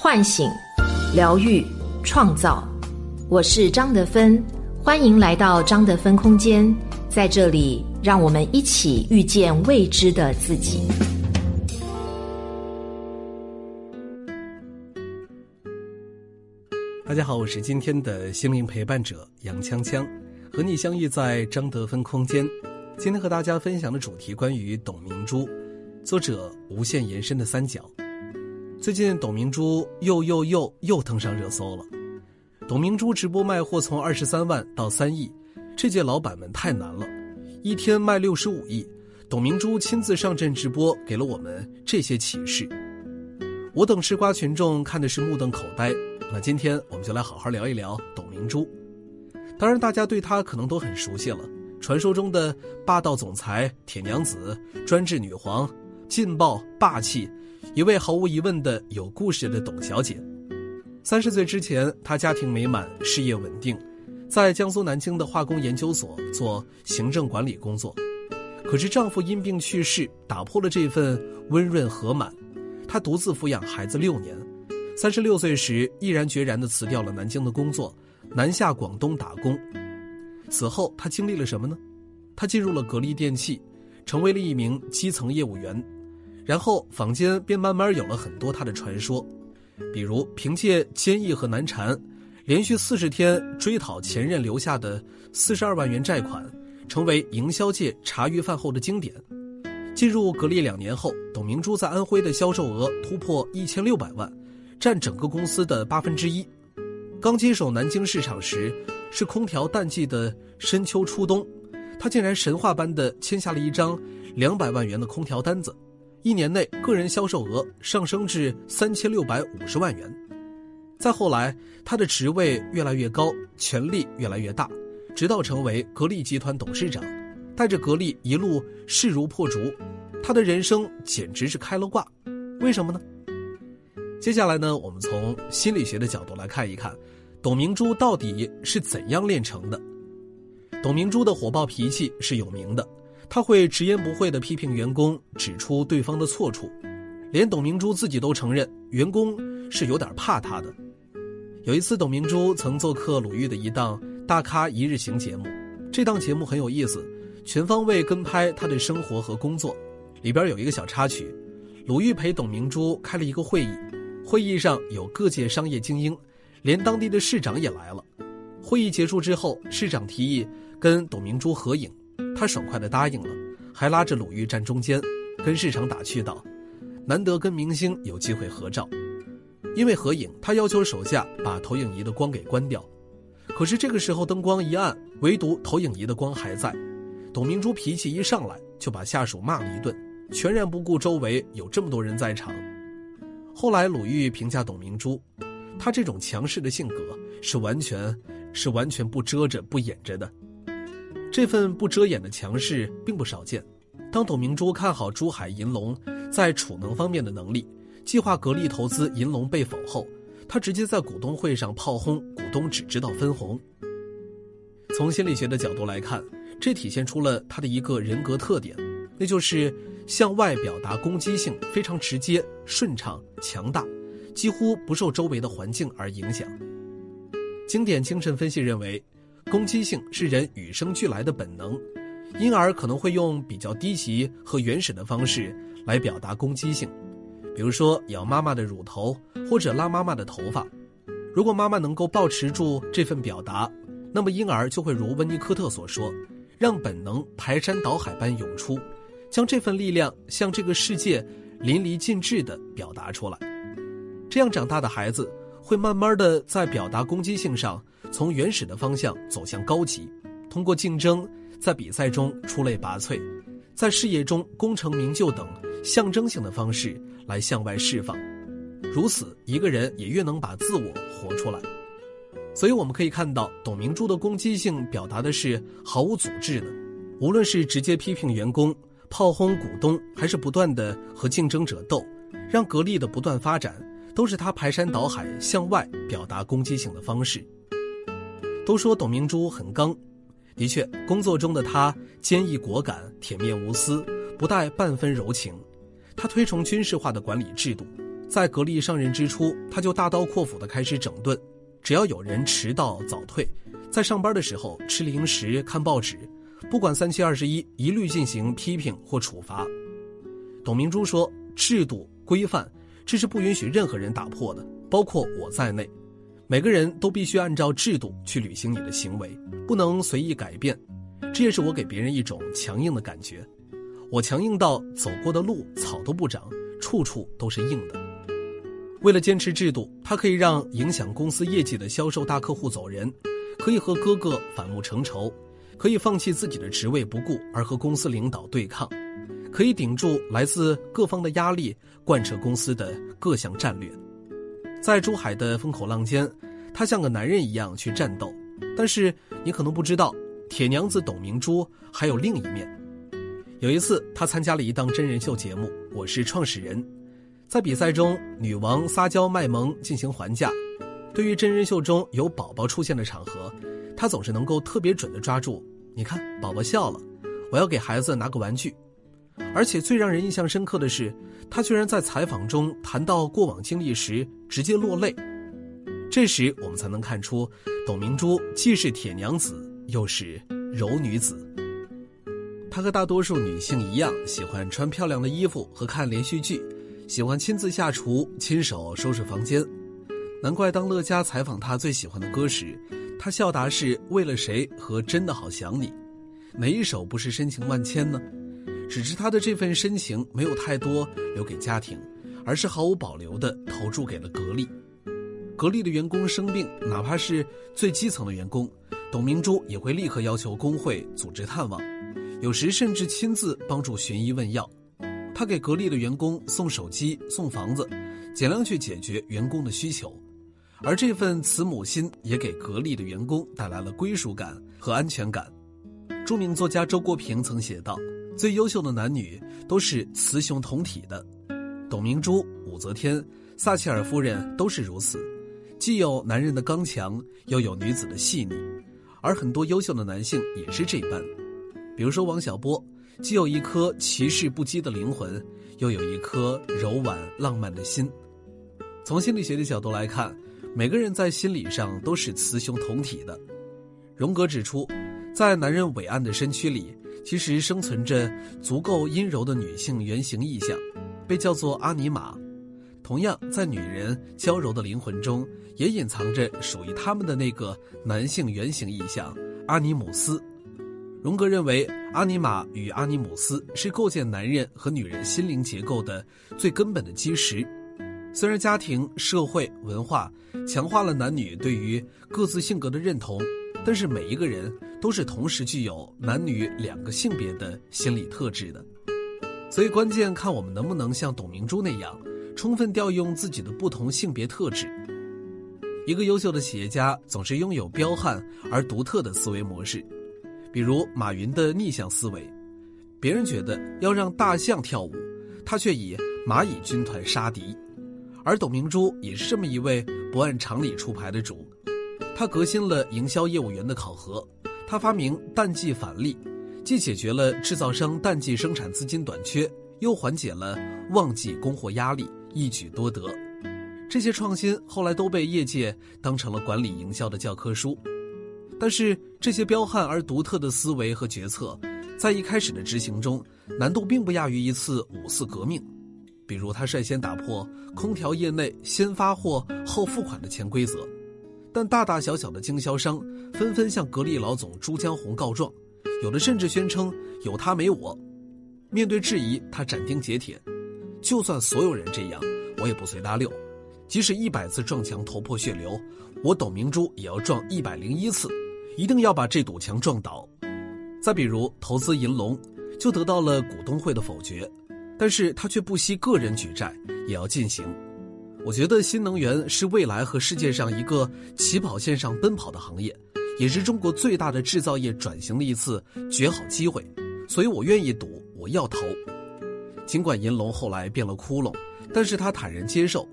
唤醒、疗愈、创造。我是张德芬，欢迎来到张德芬空间，在这里，让我们一起遇见未知的自己。大家好，我是今天的心灵陪伴者杨锵锵，和你相遇在张德芬空间。今天和大家分享的主题关于董明珠，作者无限延伸的三角。最近董明珠又又又又登上热搜了。董明珠直播卖货从二十三万到三亿，这届老板们太难了，一天卖六十五亿。董明珠亲自上阵直播，给了我们这些启示。我等吃瓜群众看的是目瞪口呆。那今天我们就来好好聊一聊董明珠。当然，大家对她可能都很熟悉了。传说中的霸道总裁、铁娘子、专制女皇、劲爆霸气，一位毫无疑问的有故事的董小姐。三十岁之前，她家庭美满，事业稳定，在江苏南京的化工研究所做行政管理工作。可是丈夫因病去世，打破了这份温润和满。她独自抚养孩子六年，三十六岁时毅然决然地辞掉了南京的工作，南下广东打工。此后，她经历了什么呢？她进入了格力电器，成为了一名基层业务员。然后，坊间便慢慢有了很多他的传说，比如凭借坚毅和难缠，连续四十天追讨前任留下的四十二万元债款，成为营销界茶余饭后的经典。进入格力两年后，董明珠在安徽的销售额突破一千六百万，占整个公司的八分之一。刚接手南京市场时。是空调淡季的深秋初冬，他竟然神话般的签下了一张两百万元的空调单子，一年内个人销售额上升至三千六百五十万元。再后来，他的职位越来越高，权力越来越大，直到成为格力集团董事长，带着格力一路势如破竹，他的人生简直是开了挂。为什么呢？接下来呢，我们从心理学的角度来看一看。董明珠到底是怎样炼成的？董明珠的火爆脾气是有名的，他会直言不讳地批评员工，指出对方的错处，连董明珠自己都承认员工是有点怕她的。有一次，董明珠曾做客鲁豫的一档《大咖一日行》节目，这档节目很有意思，全方位跟拍她的生活和工作。里边有一个小插曲，鲁豫陪董明珠开了一个会议，会议上有各界商业精英。连当地的市长也来了。会议结束之后，市长提议跟董明珠合影，他爽快地答应了，还拉着鲁豫站中间，跟市长打趣道：“难得跟明星有机会合照。”因为合影，他要求手下把投影仪的光给关掉。可是这个时候灯光一暗，唯独投影仪的光还在。董明珠脾气一上来，就把下属骂了一顿，全然不顾周围有这么多人在场。后来鲁豫评价董明珠。她这种强势的性格是完全是完全不遮着不掩着的，这份不遮掩的强势并不少见。当董明珠看好珠海银隆在储能方面的能力，计划格力投资银隆被否后，他直接在股东会上炮轰股东只知道分红。从心理学的角度来看，这体现出了他的一个人格特点，那就是向外表达攻击性非常直接、顺畅、强大。几乎不受周围的环境而影响。经典精神分析认为，攻击性是人与生俱来的本能，因而可能会用比较低级和原始的方式来表达攻击性，比如说咬妈妈的乳头或者拉妈妈的头发。如果妈妈能够保持住这份表达，那么婴儿就会如温尼科特所说，让本能排山倒海般涌出，将这份力量向这个世界淋漓尽致地表达出来。这样长大的孩子会慢慢的在表达攻击性上，从原始的方向走向高级，通过竞争在比赛中出类拔萃，在事业中功成名就等象征性的方式来向外释放。如此，一个人也越能把自我活出来。所以我们可以看到，董明珠的攻击性表达的是毫无阻滞的，无论是直接批评员工、炮轰股东，还是不断的和竞争者斗，让格力的不断发展。都是他排山倒海向外表达攻击性的方式。都说董明珠很刚，的确，工作中的她坚毅果敢、铁面无私，不带半分柔情。她推崇军事化的管理制度，在格力上任之初，她就大刀阔斧地开始整顿，只要有人迟到早退，在上班的时候吃零食、看报纸，不管三七二十一，一律进行批评或处罚。董明珠说：“制度规范，这是不允许任何人打破的，包括我在内。每个人都必须按照制度去履行你的行为，不能随意改变。这也是我给别人一种强硬的感觉。我强硬到走过的路草都不长，处处都是硬的。为了坚持制度，他可以让影响公司业绩的销售大客户走人，可以和哥哥反目成仇，可以放弃自己的职位不顾而和公司领导对抗。”可以顶住来自各方的压力，贯彻公司的各项战略。在珠海的风口浪尖，他像个男人一样去战斗。但是你可能不知道，铁娘子董明珠还有另一面。有一次，他参加了一档真人秀节目《我是创始人》，在比赛中，女王撒娇卖萌进行还价。对于真人秀中有宝宝出现的场合，他总是能够特别准的抓住。你看，宝宝笑了，我要给孩子拿个玩具。而且最让人印象深刻的是，他居然在采访中谈到过往经历时直接落泪。这时我们才能看出，董明珠既是铁娘子，又是柔女子。她和大多数女性一样，喜欢穿漂亮的衣服和看连续剧，喜欢亲自下厨、亲手收拾房间。难怪当乐嘉采访她最喜欢的歌时，她笑答是为了谁和真的好想你，哪一首不是深情万千呢？只是他的这份深情没有太多留给家庭，而是毫无保留地投注给了格力。格力的员工生病，哪怕是最基层的员工，董明珠也会立刻要求工会组织探望，有时甚至亲自帮助寻医问药。他给格力的员工送手机、送房子，尽量去解决员工的需求。而这份慈母心也给格力的员工带来了归属感和安全感。著名作家周国平曾写道。最优秀的男女都是雌雄同体的，董明珠、武则天、撒切尔夫人都是如此，既有男人的刚强，又有女子的细腻，而很多优秀的男性也是这般。比如说王小波，既有一颗骑士不羁的灵魂，又有一颗柔婉浪漫的心。从心理学的角度来看，每个人在心理上都是雌雄同体的。荣格指出，在男人伟岸的身躯里。其实生存着足够阴柔的女性原型意象，被叫做阿尼玛。同样，在女人娇柔的灵魂中，也隐藏着属于他们的那个男性原型意象阿尼姆斯。荣格认为，阿尼玛与阿尼姆斯是构建男人和女人心灵结构的最根本的基石。虽然家庭、社会、文化强化了男女对于各自性格的认同。但是每一个人都是同时具有男女两个性别的心理特质的，所以关键看我们能不能像董明珠那样，充分调用自己的不同性别特质。一个优秀的企业家总是拥有彪悍而独特的思维模式，比如马云的逆向思维，别人觉得要让大象跳舞，他却以蚂蚁军团杀敌，而董明珠也是这么一位不按常理出牌的主。他革新了营销业务员的考核，他发明淡季返利，既解决了制造商淡季生产资金短缺，又缓解了旺季供货压力，一举多得。这些创新后来都被业界当成了管理营销的教科书。但是这些彪悍而独特的思维和决策，在一开始的执行中，难度并不亚于一次五四革命。比如他率先打破空调业内先发货后付款的潜规则。但大大小小的经销商纷纷向格力老总朱江红告状，有的甚至宣称有他没我。面对质疑，他斩钉截铁：“就算所有人这样，我也不随大溜。即使一百次撞墙头破血流，我董明珠也要撞一百零一次，一定要把这堵墙撞倒。”再比如投资银龙，就得到了股东会的否决，但是他却不惜个人举债也要进行。我觉得新能源是未来和世界上一个起跑线上奔跑的行业，也是中国最大的制造业转型的一次绝好机会，所以我愿意赌，我要投。尽管银龙后来变了窟窿，但是他坦然接受。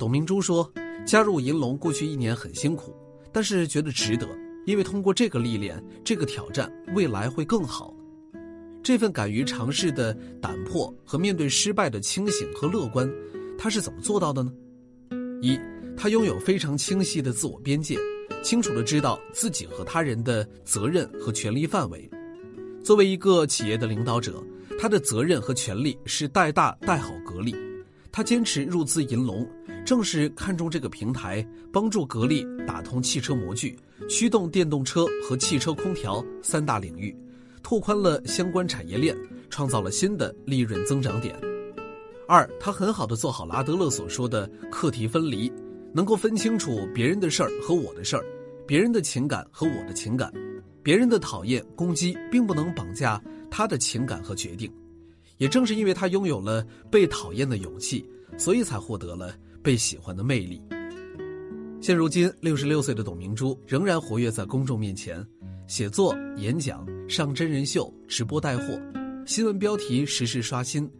董明珠说，加入银龙过去一年很辛苦，但是觉得值得，因为通过这个历练，这个挑战，未来会更好。这份敢于尝试的胆魄和面对失败的清醒和乐观。他是怎么做到的呢？一，他拥有非常清晰的自我边界，清楚的知道自己和他人的责任和权利范围。作为一个企业的领导者，他的责任和权利是带大带好格力。他坚持入资银龙，正是看中这个平台，帮助格力打通汽车模具、驱动电动车和汽车空调三大领域，拓宽了相关产业链，创造了新的利润增长点。二，他很好的做好了阿德勒所说的课题分离，能够分清楚别人的事儿和我的事儿，别人的情感和我的情感。别人的讨厌、攻击，并不能绑架他的情感和决定。也正是因为他拥有了被讨厌的勇气，所以才获得了被喜欢的魅力。现如今，六十六岁的董明珠仍然活跃在公众面前，写作、演讲、上真人秀、直播带货，新闻标题时时刷新。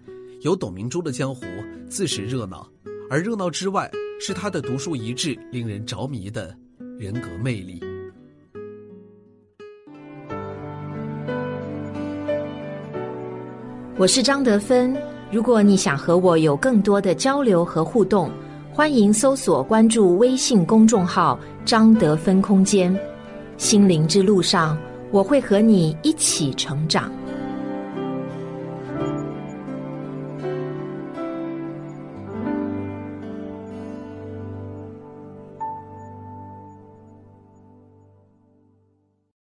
有董明珠的江湖自是热闹，而热闹之外，是她的独树一帜、令人着迷的人格魅力。我是张德芬。如果你想和我有更多的交流和互动，欢迎搜索关注微信公众号“张德芬空间”。心灵之路上，我会和你一起成长。